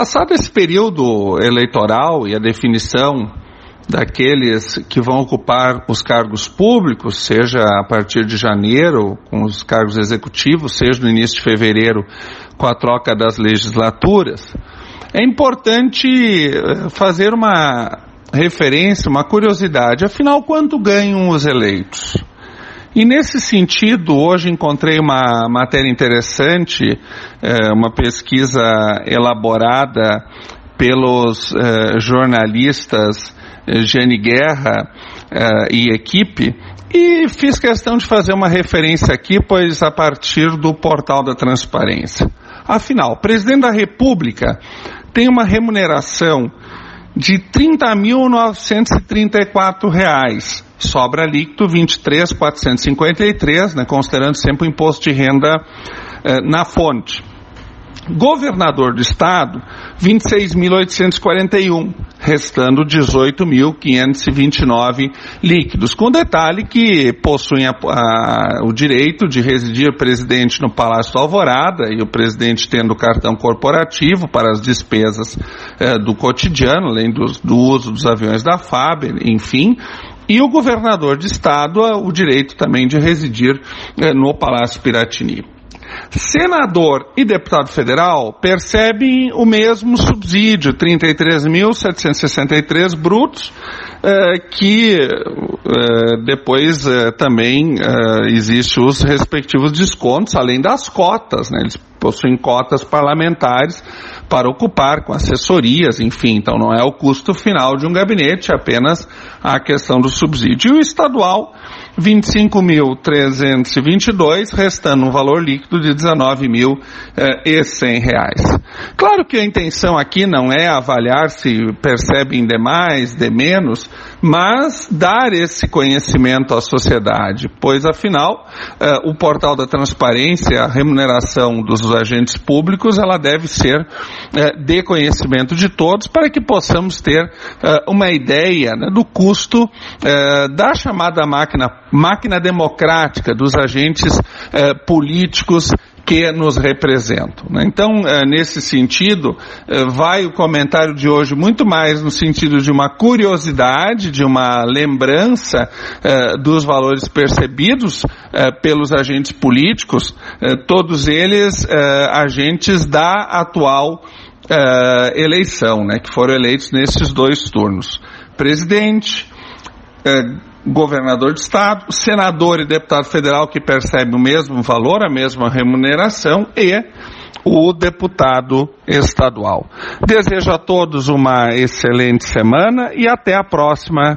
passado esse período eleitoral e a definição daqueles que vão ocupar os cargos públicos, seja a partir de janeiro com os cargos executivos, seja no início de fevereiro com a troca das legislaturas, é importante eh, fazer uma referência, uma curiosidade. Afinal, quanto ganham os eleitos? E nesse sentido, hoje encontrei uma matéria interessante, eh, uma pesquisa elaborada pelos eh, jornalistas Jane Guerra e equipe, e fiz questão de fazer uma referência aqui, pois a partir do portal da transparência. Afinal, o presidente da República tem uma remuneração de R$ 30.934, sobra líquido 23.453, né, considerando sempre o imposto de renda eh, na fonte. Governador do Estado, 26.841, restando 18.529 líquidos, com detalhe que possuem a, a, o direito de residir presidente no Palácio Alvorada e o presidente tendo cartão corporativo para as despesas eh, do cotidiano, além do, do uso dos aviões da FAB, enfim, e o governador de estado o direito também de residir eh, no Palácio Piratini. Senador e deputado federal percebem o mesmo subsídio, 33.763 brutos, eh, que eh, depois eh, também existe os respectivos descontos, além das cotas, né? Eles possuem cotas parlamentares para ocupar com assessorias, enfim, então não é o custo final de um gabinete, é apenas a questão do subsídio. E o estadual 25.322, restando um valor líquido de 19.100 eh, reais. Claro que a intenção aqui não é avaliar se percebem de mais, de menos, mas dar esse conhecimento à sociedade, pois afinal eh, o portal da transparência, a remuneração dos agentes públicos, ela deve ser eh, de conhecimento de todos para que possamos ter eh, uma ideia né, do custo da chamada máquina máquina democrática dos agentes políticos que nos representam. Né? Então, eh, nesse sentido, eh, vai o comentário de hoje muito mais no sentido de uma curiosidade, de uma lembrança dos valores percebidos pelos agentes políticos, todos eles agentes da atual eleição, né? que foram eleitos nesses dois turnos. Presidente, governador de estado, senador e deputado federal que percebe o mesmo valor, a mesma remuneração e o deputado estadual. Desejo a todos uma excelente semana e até a próxima.